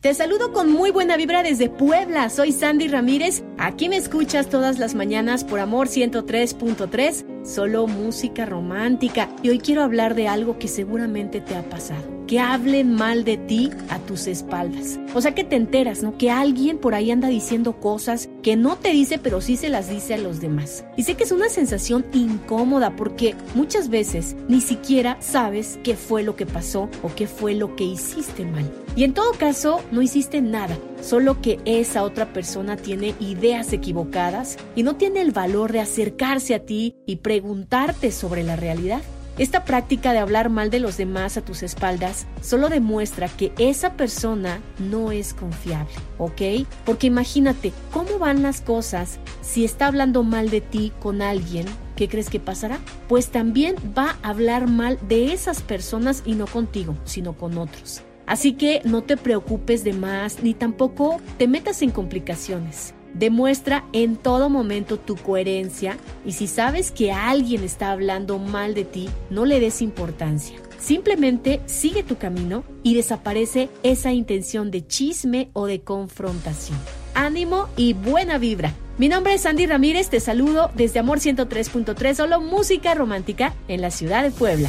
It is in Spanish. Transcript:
Te saludo con muy buena vibra desde Puebla. Soy Sandy Ramírez. Aquí me escuchas todas las mañanas por Amor 103.3. Solo música romántica. Y hoy quiero hablar de algo que seguramente te ha pasado que hablen mal de ti a tus espaldas. O sea que te enteras, ¿no? Que alguien por ahí anda diciendo cosas que no te dice, pero sí se las dice a los demás. Y sé que es una sensación incómoda porque muchas veces ni siquiera sabes qué fue lo que pasó o qué fue lo que hiciste mal. Y en todo caso, no hiciste nada, solo que esa otra persona tiene ideas equivocadas y no tiene el valor de acercarse a ti y preguntarte sobre la realidad. Esta práctica de hablar mal de los demás a tus espaldas solo demuestra que esa persona no es confiable, ¿ok? Porque imagínate, ¿cómo van las cosas si está hablando mal de ti con alguien? ¿Qué crees que pasará? Pues también va a hablar mal de esas personas y no contigo, sino con otros. Así que no te preocupes de más ni tampoco te metas en complicaciones. Demuestra en todo momento tu coherencia y si sabes que alguien está hablando mal de ti, no le des importancia. Simplemente sigue tu camino y desaparece esa intención de chisme o de confrontación. Ánimo y buena vibra. Mi nombre es Sandy Ramírez, te saludo desde Amor 103.3, solo música romántica en la ciudad de Puebla